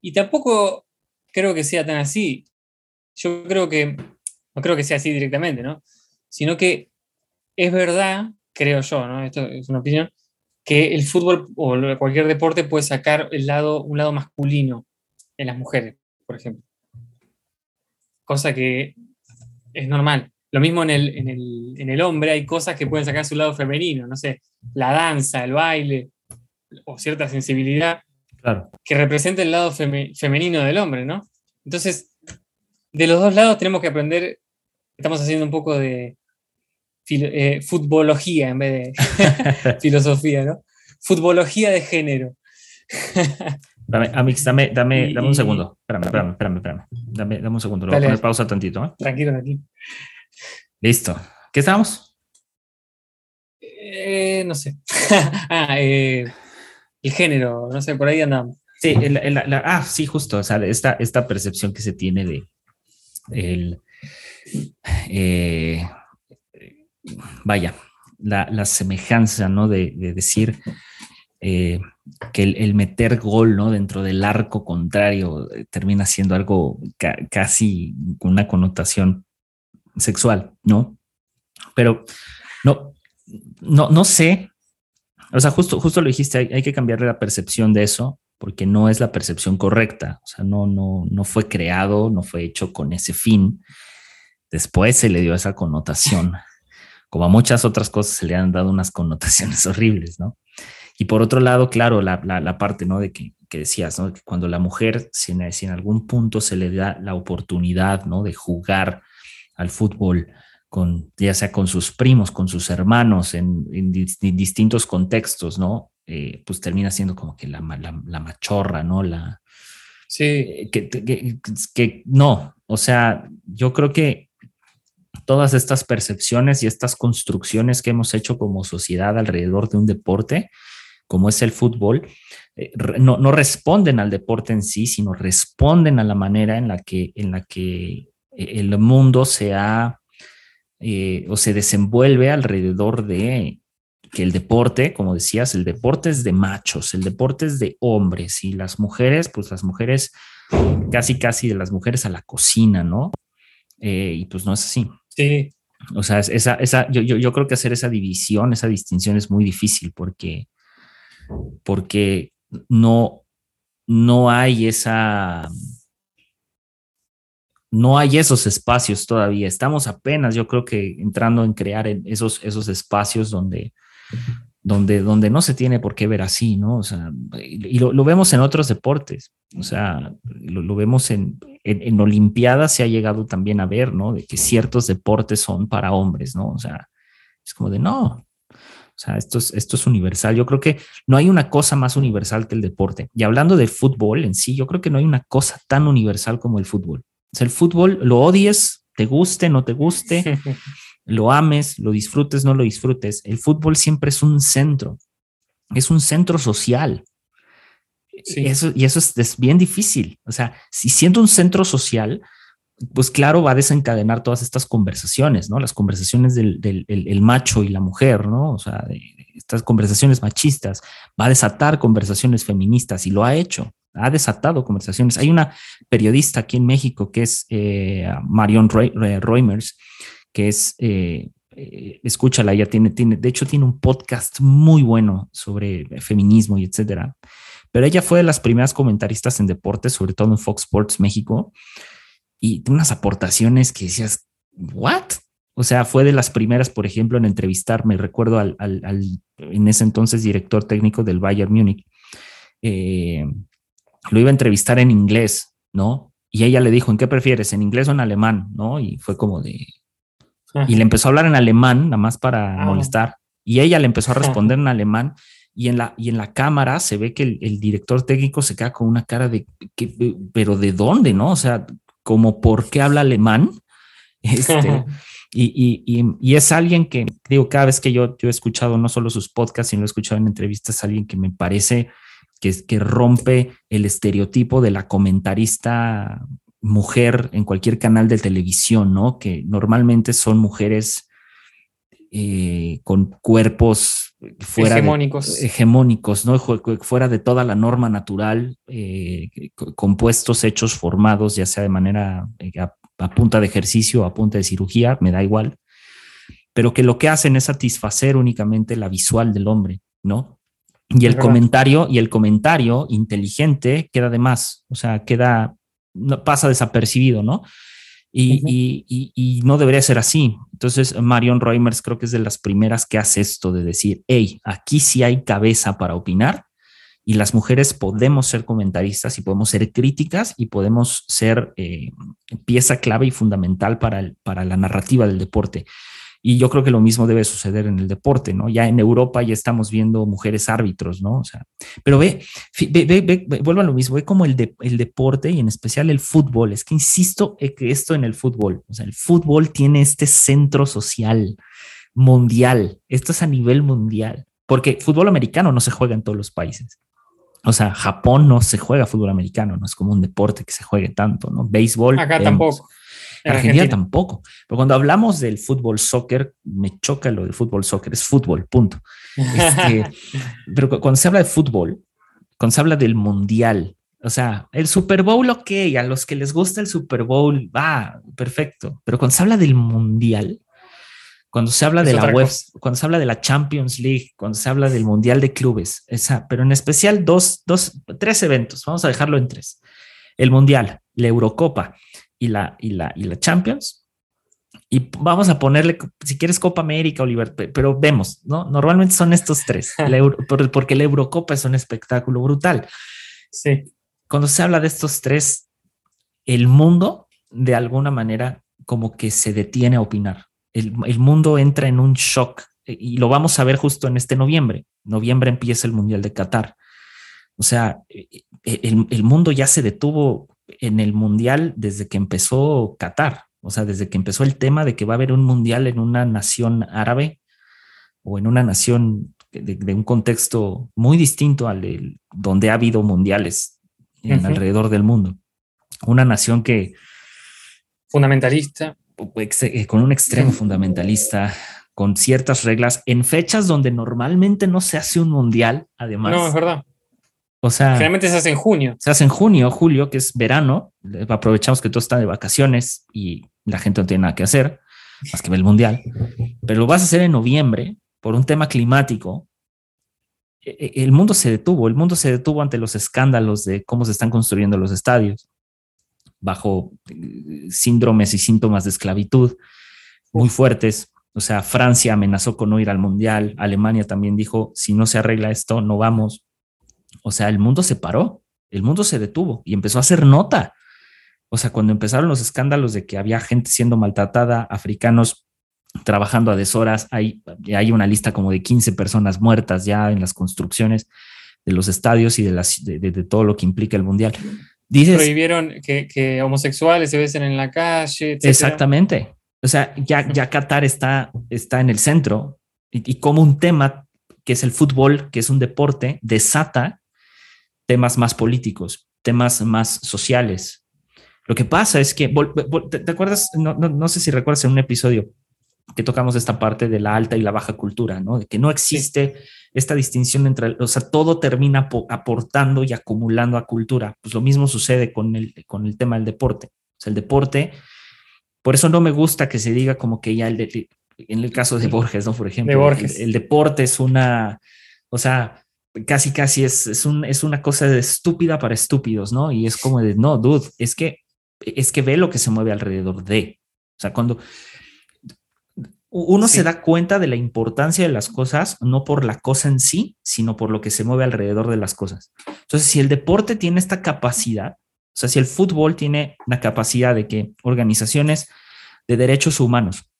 Y tampoco creo que sea tan así. Yo creo que no creo que sea así directamente, ¿no? Sino que es verdad, creo yo, ¿no? Esto es una opinión, que el fútbol o cualquier deporte puede sacar el lado, un lado masculino en las mujeres, por ejemplo. Cosa que es normal. Lo mismo en el, hombre, hay cosas que pueden sacar su lado femenino, no sé, la danza, el baile, o cierta sensibilidad que representa el lado femenino del hombre, ¿no? Entonces, de los dos lados tenemos que aprender estamos haciendo un poco de eh, futbología en vez de filosofía, ¿no? Futbología de género. Dame, Amix, dame, dame, dame un segundo. Espérame, espérame, espérame, espérame. Dame, dame un segundo. Lo voy a poner pausa tantito. ¿eh? Tranquilo, tranquilo. Listo. ¿Qué estamos? Eh, no sé. ah, eh, el género, no sé, por ahí andamos. Sí, ah, sí, justo. O sea, esta, esta percepción que se tiene de el, eh, vaya, la, la, semejanza, ¿no? De, de decir eh, que el, meter gol, ¿no? Dentro del arco contrario eh, termina siendo algo casi con una connotación sexual, ¿no? Pero no, no, no sé. O sea, justo, justo lo dijiste, hay, hay que cambiarle la percepción de eso porque no es la percepción correcta. O sea, no, no, no fue creado, no fue hecho con ese fin. Después se le dio esa connotación. Como a muchas otras cosas se le han dado unas connotaciones horribles, ¿no? Y por otro lado, claro, la, la, parte, ¿no? De que, que decías, ¿no? Que cuando la mujer, si en, si en, algún punto se le da la oportunidad, ¿no? De jugar al fútbol, con, ya sea con sus primos, con sus hermanos, en, en distintos contextos, ¿no? Eh, pues termina siendo como que la, la, machorra, ¿no? La, sí. Eh, que, que, no, o sea, yo creo que todas estas percepciones y estas construcciones que hemos hecho como sociedad alrededor de un deporte, como es el fútbol, eh, no, no, responden al deporte en sí, sino responden a la manera en la que, en la que el mundo se ha o se desenvuelve alrededor de que el deporte, como decías, el deporte es de machos, el deporte es de hombres y las mujeres, pues las mujeres, casi casi de las mujeres a la cocina, ¿no? Eh, y pues no es así. Sí. O sea, esa, esa, yo, yo, yo, creo que hacer esa división, esa distinción es muy difícil porque, porque no, no hay esa, no hay esos espacios todavía. Estamos apenas, yo creo que entrando en crear esos, esos espacios donde, donde, donde no se tiene por qué ver así, ¿no? O sea, y lo, vemos en otros deportes, o sea, lo, vemos en, en, Olimpiadas, se ha llegado también a ver, ¿no? De que ciertos deportes son para hombres, ¿no? O sea, es como de no. O sea, esto es, esto es universal. Yo creo que no hay una cosa más universal que el deporte. Y hablando del fútbol en sí, yo creo que no hay una cosa tan universal como el fútbol. O sea, el fútbol lo odies, te guste, no te guste, lo ames, lo disfrutes, no lo disfrutes, el fútbol siempre es un centro, es un centro social. Eso, y eso es, bien difícil. O sea, si siendo un centro social, pues claro, va a desencadenar todas estas conversaciones, ¿no? Las conversaciones del, el, macho y la mujer, ¿no? O sea, estas conversaciones machistas, va a desatar conversaciones feministas y lo ha hecho, ha desatado conversaciones. Hay una periodista aquí en México que es eh, Marion Reimers, que es, eh, eh, escúchala, ella tiene, tiene, de hecho tiene un podcast muy bueno sobre feminismo y etcétera. Pero ella fue de las primeras comentaristas en deportes, sobre todo en Fox Sports México, y unas aportaciones que decías, ¿what? O sea, fue de las primeras, por ejemplo, en entrevistarme, recuerdo al, al, en ese entonces director técnico del Bayern Múnich. Eh, lo iba a entrevistar en inglés, ¿no? Y ella le dijo, ¿en qué prefieres, en inglés o en alemán? ¿No? Y fue como de, y le empezó a hablar en alemán, nada más para ah. molestar. Y ella le empezó a responder en alemán. Y en la, y en la cámara se ve que el, director técnico se queda con una cara de, que, pero ¿de dónde? ¿No? O sea, como ¿por qué habla alemán? Este, y, y, y, es alguien que, digo, cada vez que yo, yo he escuchado no solo sus podcasts, sino he escuchado en entrevistas, alguien que me parece que, que rompe el estereotipo de la comentarista mujer en cualquier canal de televisión, ¿no? Que normalmente son mujeres eh, con cuerpos fuera hegemónicos. hegemónicos, ¿no? Fuera de toda la norma natural, eh, compuestos, hechos, formados, ya sea de manera eh, a, punta de ejercicio o a punta de cirugía, me da igual, pero que lo que hacen es satisfacer únicamente la visual del hombre, ¿no? Y el comentario, y el comentario inteligente queda de más, o sea, queda pasa desapercibido, ¿no? Y, no debería ser así. Entonces, Marion Reimers creo que es de las primeras que hace esto de decir, hey, aquí sí hay cabeza para opinar y las mujeres podemos ser comentaristas y podemos ser críticas y podemos ser eh, pieza clave y fundamental para, para la narrativa del deporte. Y yo creo que lo mismo debe suceder en el deporte, ¿no? Ya en Europa ya estamos viendo mujeres árbitros, ¿no? O sea, pero ve, ve, ve, ve vuelvo a lo mismo, ve como el, de, el deporte y en especial el fútbol. Es que insisto que esto en el fútbol, o sea, el fútbol tiene este centro social mundial. Esto es a nivel mundial, porque fútbol americano no se juega en todos los países. O sea, Japón no se juega fútbol americano, no es como un deporte que se juegue tanto, ¿no? Béisbol. Acá tampoco. Argentina, tampoco. Pero cuando hablamos del fútbol soccer, me choca lo del fútbol soccer, es fútbol, punto. Este, pero cuando se habla de fútbol, cuando se habla del mundial, o sea, el Super Bowl, ok, a los que les gusta el Super Bowl, va, perfecto. Pero cuando se habla del mundial, cuando se habla de la web, cuando se habla de la Champions League, cuando se habla del Mundial de Clubes, esa, pero en especial dos, dos, tres eventos, vamos a dejarlo en tres. El Mundial, la Eurocopa y la, y la, y la Champions. Y vamos a ponerle, si quieres, Copa América o Libertad, pero vemos, ¿no? Normalmente son estos tres, porque la Eurocopa es un espectáculo brutal. Sí. Cuando se habla de estos tres, el mundo, de alguna manera, como que se detiene a opinar. El, el mundo entra en un shock y lo vamos a ver justo en este noviembre. Noviembre empieza el Mundial de Qatar. O sea, el, el mundo ya se detuvo en el mundial desde que empezó Qatar, o sea, desde que empezó el tema de que va a haber un mundial en una nación árabe o en una nación de, un contexto muy distinto al de donde ha habido mundiales en alrededor del mundo. Una nación que... Fundamentalista. Eh, con un extremo fundamentalista, con ciertas reglas, en fechas donde normalmente no se hace un mundial, además. No, es verdad o sea, generalmente se hace en junio. Se hace en junio, julio, que es verano. Aprovechamos que todo está de vacaciones y la gente no tiene nada que hacer más que ver el mundial. Pero lo vas a hacer en noviembre por un tema climático. E, e, el mundo se detuvo, el mundo se detuvo ante los escándalos de cómo se están construyendo los estadios bajo eh, síndromes y síntomas de esclavitud muy fuertes. O sea, Francia amenazó con no ir al mundial, Alemania también dijo, si no se arregla esto, no vamos. O sea, el mundo se paró, el mundo se detuvo y empezó a hacer nota. O sea, cuando empezaron los escándalos de que había gente siendo maltratada, africanos trabajando a deshoras, hay, hay una lista como de 15 personas muertas ya en las construcciones de los estadios y de, las, de, todo lo que implica el mundial. Dices, Prohibieron que, homosexuales se besen en la calle. Exactamente. O sea, ya, ya Qatar está, está en el centro y, y como un tema que es el fútbol, que es un deporte, desata temas más políticos, temas más sociales. Lo que pasa es que, ¿te, acuerdas? No, sé si recuerdas en un episodio que tocamos esta parte de la alta y la baja cultura, ¿no? De que no existe esta distinción entre, o sea, todo termina aportando y acumulando a cultura. Pues lo mismo sucede con el, con el tema del deporte. O sea, el deporte, por eso no me gusta que se diga como que ya el, de, en el caso de Borges, ¿no? Por ejemplo, El, deporte es una, o sea, casi, casi es, es, un, es una cosa de estúpida para estúpidos, ¿no? Y es como de, no, dude, es que, es que ve lo que se mueve alrededor de. O sea, cuando uno se da cuenta de la importancia de las cosas, no por la cosa en sí, sino por lo que se mueve alrededor de las cosas. Entonces, si el deporte tiene esta capacidad, o sea, si el fútbol tiene la capacidad de que organizaciones de derechos humanos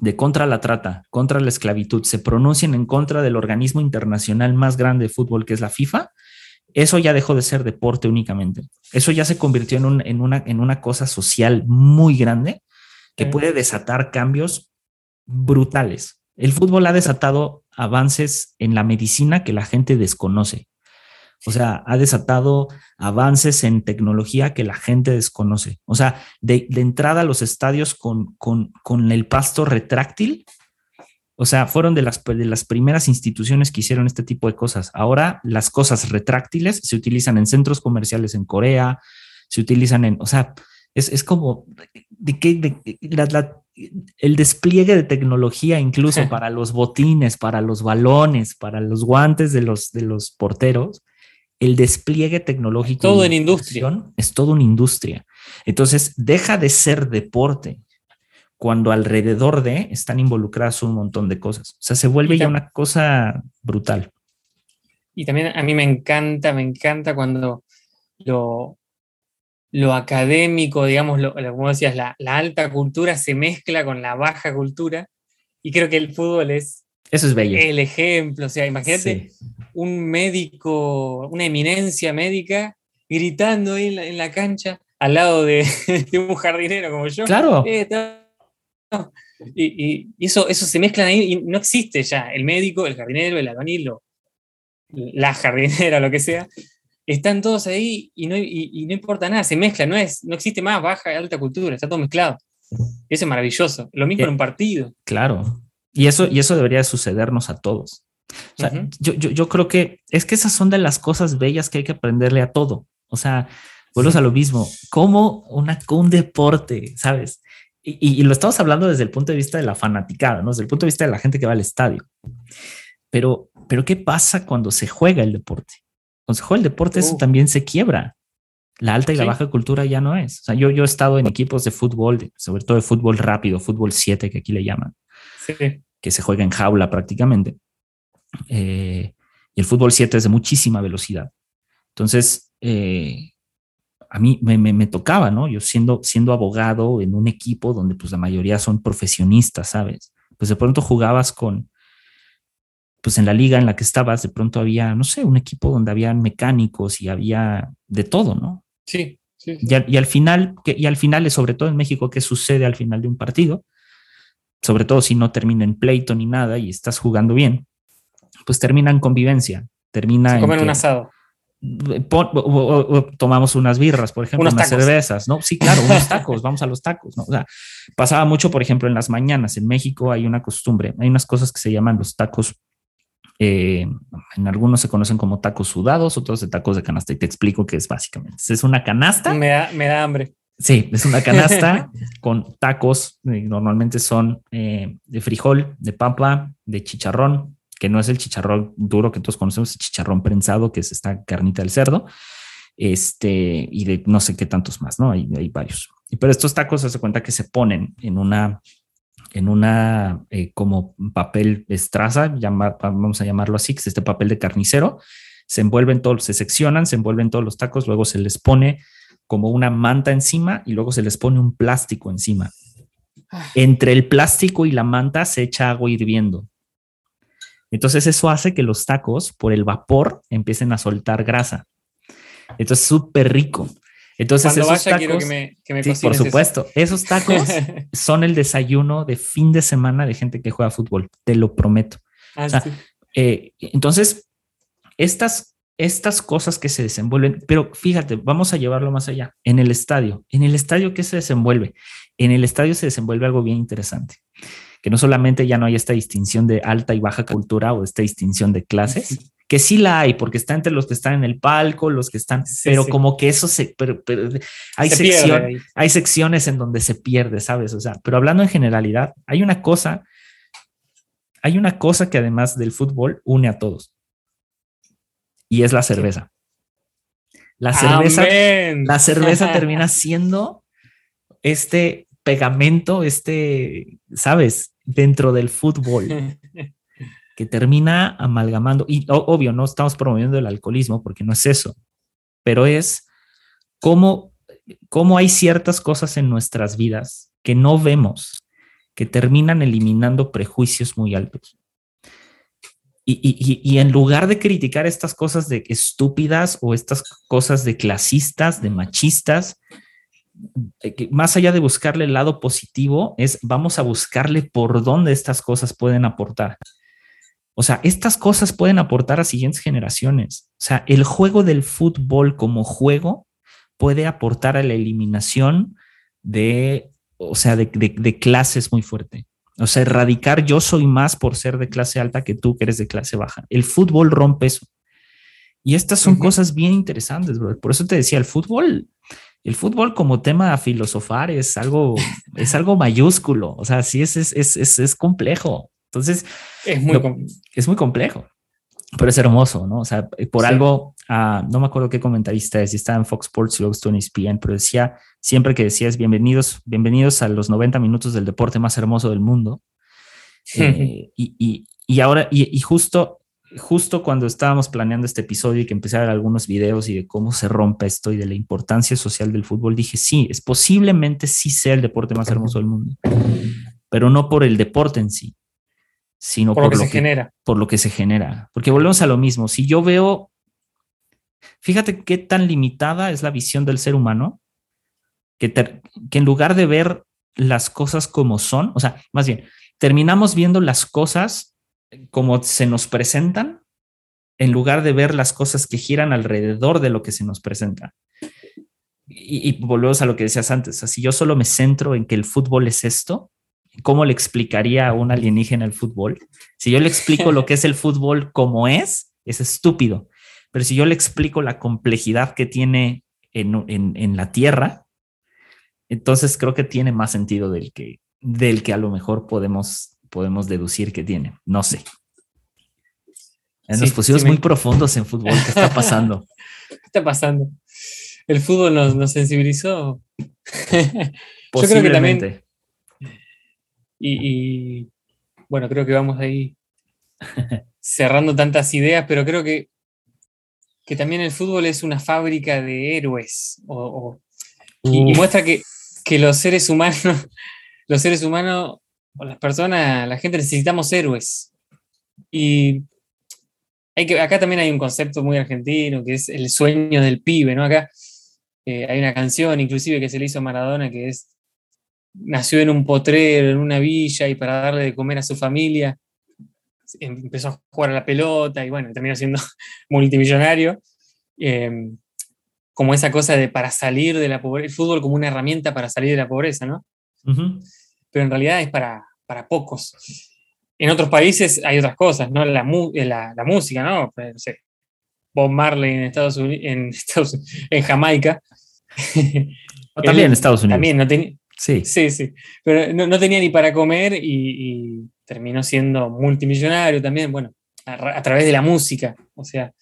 de contra la trata, contra la esclavitud, se pronuncien en contra del organismo internacional más grande de fútbol que es la FIFA, eso ya dejó de ser deporte únicamente. Eso ya se convirtió en, una, en una cosa social muy grande que puede desatar cambios brutales. El fútbol ha desatado avances en la medicina que la gente desconoce. O sea, ha desatado avances en tecnología que la gente desconoce. O sea, de, entrada a los estadios con, con, el pasto retráctil, o sea, fueron de las, de las primeras instituciones que hicieron este tipo de cosas. Ahora las cosas retráctiles se utilizan en centros comerciales en Corea, se utilizan en, o sea, es, como de que el despliegue de tecnología incluso para los botines, para los balones, para los guantes de los, de los porteros, el despliegue tecnológico. Todo en industria. Es todo una industria. Entonces, deja de ser deporte cuando alrededor de están involucradas un montón de cosas. O sea, se vuelve ya una cosa brutal. Y también a mí me encanta, me encanta cuando lo, lo académico, digamos, lo, como decías, la, la, alta cultura se mezcla con la baja cultura Y creo que el fútbol es Eso es bello. el ejemplo. O sea, imagínate Sí. Un médico, una eminencia médica, gritando ahí en la, en la cancha al lado de, de un jardinero como yo. Claro. Eh, no. Y, eso, eso se mezclan ahí y no existe ya. El médico, el jardinero, el albañil, la jardinera, lo que sea. Están todos ahí y no, y- y no importa nada, se mezcla, no, es, no existe más baja y alta cultura, está todo mezclado. Eso es maravilloso. Lo mismo Eh, en un partido. Claro. Y eso, y eso debería sucedernos a todos. O sea, Ujú. yo, yo, yo creo que es que esas son de las cosas bellas que hay que aprenderle a todo. O sea, vuelves a lo mismo, como una, un deporte, ¿sabes? Y, y- y lo estamos hablando desde el punto de vista de la fanaticada, ¿no? Desde el punto de vista de la gente que va al estadio. Pero, pero ¿qué pasa cuando se juega el deporte? Cuando se juega el deporte, eso Uh. también se quiebra. La alta y la Sí. baja cultura ya no es. O sea, yo, yo he estado en equipos de fútbol, de- sobre todo de fútbol rápido, fútbol 7, que aquí le llaman Sí. que se juega en jaula prácticamente. Eh, y el fútbol 7 es de muchísima velocidad. Entonces, eh, a mí me, me- me tocaba, ¿no? Yo siendo, siendo abogado en un equipo donde pues la mayoría son profesionistas, ¿sabes? Pues de pronto jugabas con, pues en la liga en la que estabas, de pronto había, no sé, un equipo donde había mecánicos y había de todo, ¿no? Sí, sí, sí. Y al, y al final, que, y al final, es sobre todo en México, ¿qué sucede al final de un partido? Sobre todo si no termina en pleito ni nada y estás jugando bien, pues termina en convivencia. Termina Se en comen un asado. pon- o- o- o tomamos unas birras, por ejemplo, Unos unas tacos. cervezas, ¿no? Sí, claro, unos tacos, vamos a los tacos, ¿no? O sea, pasaba mucho, por ejemplo, en las mañanas. En México hay una costumbre, hay unas cosas que se llaman los tacos. eh, en algunos se conocen como tacos sudados, otros de tacos de canasta. Y te explico qué es básicamente. Es una canasta. Me da, me da hambre. Sí, es una canasta con tacos. eh, normalmente son eh, de frijol, de papa, de chicharrón, que no es el chicharrón duro que todos conocemos, el chicharrón prensado, que es esta carnita del cerdo, este, y de no sé qué tantos más, ¿no? Hay, hay varios. Y pero estos tacos se cuenta que se ponen en una, en una eh, como papel estraza, llama- vamos a llamarlo así, que es este papel de carnicero. Se envuelven todos, se seccionan, se envuelven todos los tacos, luego se les pone como una manta encima y luego se les pone un plástico encima. Entre el plástico y la manta se echa agua hirviendo. Entonces eso hace que los tacos, por el vapor, empiecen a soltar grasa. Entonces súper rico. Entonces Cuando esos vaya tacos, que me, que me sí, por eso. supuesto, esos tacos son el desayuno de fin de semana de gente que juega fútbol, te lo prometo. Ah, sea, sí. Eh, entonces, estas, estas cosas que se desenvuelven, pero fíjate, vamos a llevarlo más allá. En el estadio, en el estadio, ¿qué se desenvuelve? En el estadio se desenvuelve algo bien interesante, que no solamente ya no hay esta distinción de alta y baja cultura o esta distinción de clases, que sí la hay, porque está entre los que están en el palco, los que están, Sí, pero sí. como que eso se, pero, pero hay Se sección, hay secciones en donde se pierde, ¿sabes? O sea, pero hablando en generalidad, hay una cosa, hay una cosa que además del fútbol une a todos. Y es la cerveza. La cerveza, Amén. la cerveza termina siendo este pegamento, este, ¿sabes? Dentro del fútbol que termina amalgamando. Y obvio, no estamos promoviendo el alcoholismo porque no es eso, pero es cómo, cómo hay ciertas cosas en nuestras vidas que no vemos, que terminan eliminando prejuicios muy altos. Y, y- y- en lugar de criticar estas cosas de estúpidas o estas cosas de clasistas, de machistas, más allá de buscarle el lado positivo, es vamos a buscarle por dónde estas cosas pueden aportar. O sea, estas cosas pueden aportar a siguientes generaciones. O sea, el juego del fútbol como juego puede aportar a la eliminación de, o sea, de, de- de clases muy fuerte. O sea, erradicar yo soy más por ser de clase alta que tú que eres de clase baja. El fútbol rompe eso. Y estas son cosas bien interesantes, bro. Por eso te decía, el fútbol, el fútbol como tema a filosofar es algo, es algo mayúsculo. O sea, sí es, es, es, es, es complejo. Entonces, Es muy Lo- es muy complejo, pero es hermoso, ¿no? O sea, eh, por Sí. algo, ah, no me acuerdo qué comentarista es, si estaba en Fox Sports luego estuvo en ESPN, pero decía, siempre que decías bienvenidos, bienvenidos a los 90 minutos del deporte más hermoso del mundo. Eh, y, y, y ahora, y, y justo, justo cuando estábamos planeando este episodio y que empecé a ver algunos videos y de cómo se rompe esto y de la importancia social del fútbol, dije, sí, es posiblemente sí sea el deporte más hermoso del mundo, pero no por el deporte en sí, sino por, lo que se genera. Por lo que se genera. Porque volvemos a lo mismo. Si yo veo, fíjate qué tan limitada es la visión del ser humano, que, que en lugar de ver las cosas como son, o sea, más bien, terminamos viendo las cosas como se nos presentan en lugar de ver las cosas que giran alrededor de lo que se nos presenta. Y, volvemos a lo que decías antes, si yo solo me centro en que el fútbol es esto, ¿cómo le explicaría a un alienígena el fútbol? Si yo le explico lo que es el fútbol como es, es estúpido. Pero si yo le explico la complejidad que tiene en, en la Tierra, entonces creo que tiene más sentido del que, del que a lo mejor podemos, podemos deducir que tiene. No sé. En los pusimos muy profundos en fútbol. ¿Qué está pasando? ¿Qué está pasando? El fútbol nos, sensibilizó. Yo creo que también. Y, bueno, creo que vamos ahí cerrando tantas ideas, pero creo que, que también el fútbol es una fábrica de héroes. y, muestra que, que los seres humanos, los seres humanos, o las personas, la gente necesitamos héroes. Y hay que, acá también hay un concepto muy argentino, que es el sueño del pibe, ¿no? Acá eh, hay una canción inclusive que se le hizo a Maradona, que es, nació en un potrero, en una villa, y para darle de comer a su familia, empezó a jugar a la pelota, y bueno, terminó siendo multimillonario. Em, como esa cosa de para salir de la pobreza, el fútbol como una herramienta para salir de la pobreza, ¿no? Pero en realidad es para, para pocos. En otros países hay otras cosas, ¿no? La, eh, la, la música, ¿no? Pues, no sé, Bob Marley en Estados Unidos, en, Estados, en Jamaica. también en Estados Unidos. También no tenía. Sí. Sí, sí. Pero no, no tenía ni para comer y, terminó siendo multimillonario también, bueno, a, a, través de la música. O sea,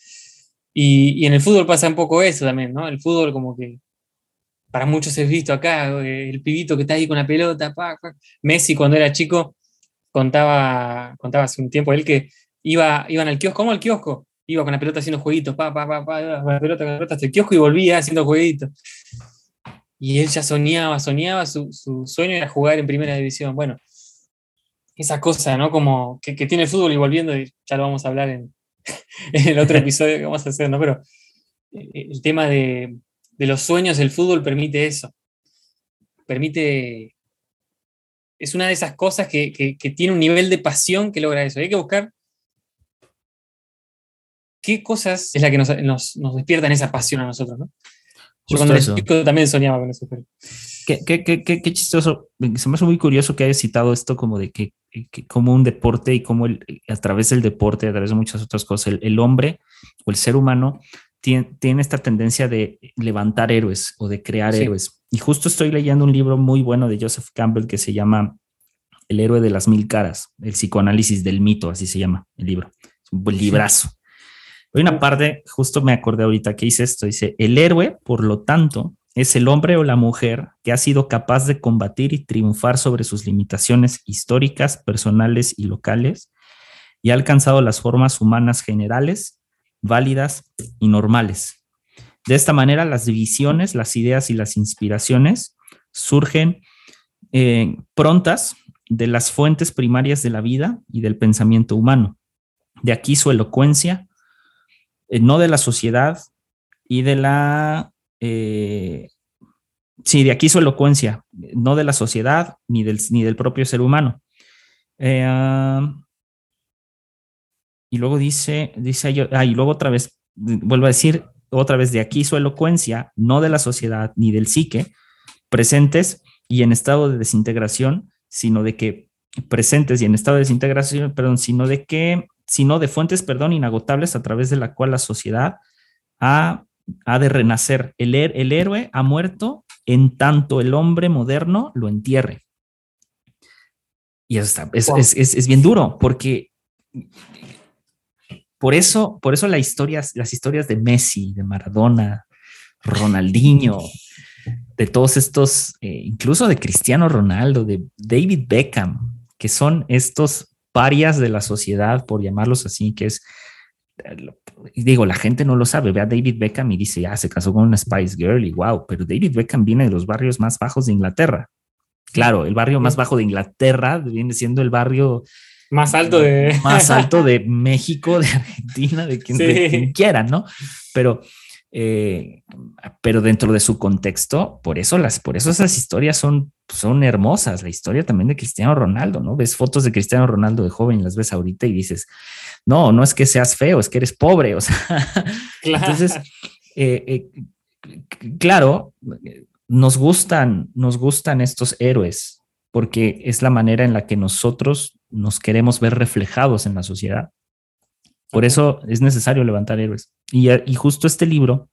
y, en el fútbol pasa un poco eso también, ¿no? El fútbol como que para muchos es visto acá, eh, el pibito que está ahí con la pelota. Messi cuando era chico contaba, contaba hace un tiempo él que iba, iban al kiosco, ¿cómo al kiosco? Iba con la pelota haciendo jueguitos, pa, pa, pa, pa, la pelota, con la pelota hasta el kiosco y volvía haciendo jueguitos. Y él ya soñaba, soñaba, su, su sueño era jugar en primera división. Bueno, esa cosa, ¿no? Como que, que tiene el fútbol y volviendo, y ya lo vamos a hablar en, en el otro episodio que vamos a hacer, ¿no? Pero eh, el tema de, los sueños del fútbol permite eso. Permite. Es una de esas cosas que, tiene un nivel de pasión que logra eso. Hay que buscar qué cosas es la que nos, despiertan esa pasión a nosotros, ¿no? Yo cuando también soñaba con eso. Qué, chistoso. Se me hace muy curioso que hayas citado esto como de que, como un deporte y como el, a través del deporte, a través de muchas otras cosas, el, hombre o el ser humano tiene, tiene, esta tendencia de levantar héroes o de crear héroes. Y justo estoy leyendo un libro muy bueno de Joseph Campbell que se llama El héroe de las mil caras, el psicoanálisis del mito, así se llama el libro. Es un librazo. Hay una parte, justo me acordé ahorita que hice esto, dice, el héroe, por lo tanto, es el hombre o la mujer que ha sido capaz de combatir y triunfar sobre sus limitaciones históricas, personales y locales y ha alcanzado las formas humanas generales, válidas y normales. De esta manera, las divisiones, las ideas y las inspiraciones surgen eh, prontas de las fuentes primarias de la vida y del pensamiento humano. De aquí su elocuencia, eh, no de la sociedad y de la eh, sí, de aquí su elocuencia, no de la sociedad ni del, ni del propio ser humano. Y luego dice, dice yo, ah, y luego otra vez, vuelvo a decir, otra vez de aquí su elocuencia, no de la sociedad ni del psique, presentes y en estado de desintegración, sino de que presentes y en estado de desintegración, perdón, sino de que, sino de fuentes, perdón, inagotables a través de la cual la sociedad ha ha de renacer. El, el héroe ha muerto en tanto el hombre moderno lo entierre. Y eso es, bien duro, porque por eso, por eso la historia, las historias de Messi, de Maradona, Ronaldinho, de todos estos, eh, incluso de Cristiano Ronaldo, de David Beckham, que son estos parias de la sociedad, por llamarlos así, que es digo, la gente no lo sabe. Ve a David Beckham y dice, ya se casó con una Spice Girl y wow, pero David Beckham viene de los barrios más bajos de Inglaterra. Claro, el barrio más bajo de Inglaterra viene siendo el barrio Más alto de. Más alto de México, de Argentina, de quien, quiera, ¿no? Pero, eh, pero dentro de su contexto, por eso, las, por eso esas historias son, son hermosas. La historia también de Cristiano Ronaldo, ¿no? Ves fotos de Cristiano Ronaldo de joven, las ves ahorita y dices, no, no es que seas feo, es que eres pobre. O sea, entonces, eh, eh, claro, nos gustan, nos gustan estos héroes porque es la manera en la que nosotros nos queremos ver reflejados en la sociedad. Por eso es necesario levantar héroes. Y, justo este libro,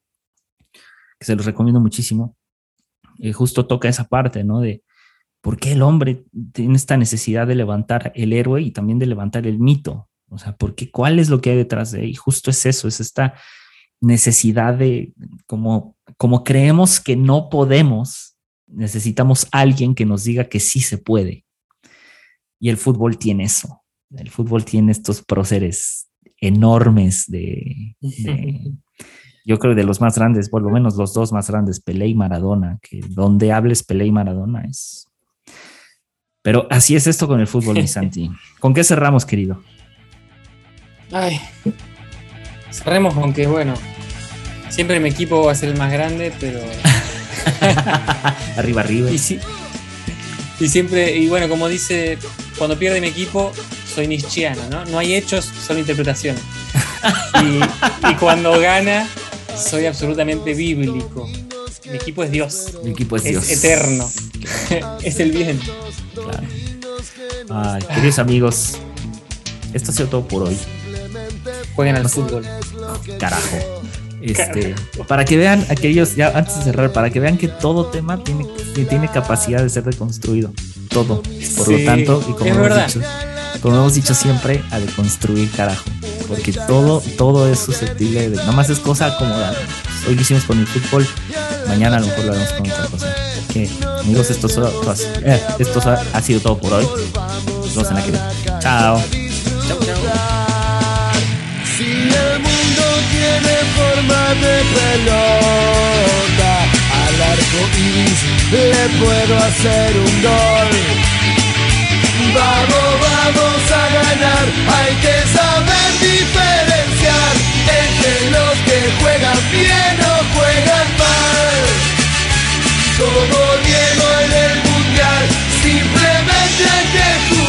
que se los recomiendo muchísimo, eh, justo toca esa parte, ¿no? De por qué el hombre tiene esta necesidad de levantar el héroe y también de levantar el mito. O sea, ¿por qué? ¿Cuál es lo que hay detrás de él? Y justo es eso, es esta necesidad de, como, como creemos que no podemos, necesitamos alguien que nos diga que sí se puede. Y el fútbol tiene eso. El fútbol tiene estos próceres enormes de, yo creo de los más grandes, por lo menos los dos más grandes, Pelé y Maradona, que donde hables Pelé y Maradona es. Pero así es esto con el fútbol, mi Santi. ¿Con qué cerramos, querido? Ay, cerremos con que, bueno, siempre mi equipo va a ser el más grande, pero. arriba, arriba. Y, sí, y siempre, y bueno, como dice, cuando pierde mi equipo, soy nietzscheano, ¿no? No hay hechos, son interpretaciones. Y, cuando gana, soy absolutamente bíblico. Mi equipo es Dios. Mi equipo es, Dios. eterno. es el bien. Claro. Ay, queridos amigos, esto ha sido todo por hoy. Jueguen al fútbol. Carajo. Este, para que vean, aquellos, ya antes de cerrar, para que vean que todo tema tiene, tiene capacidad de ser reconstruido. Todo. Por lo tanto, y como hemos, dicho, como hemos dicho siempre, a deconstruir carajo. Porque todo, todo es susceptible de. Nada más es cosa acomodada. Hoy lo hicimos con el fútbol, mañana a lo mejor lo haremos con otra cosa. Que, amigos, esto, eh, esto ha sido todo por hoy. Nos vemos en la que. Chao, forma de pelota. Al arco iris le puedo hacer un gol. Vamos, vamos a ganar. Hay que saber diferenciar entre los que juegan bien o juegan mal. Como Diego en el mundial, simplemente hay que jugar.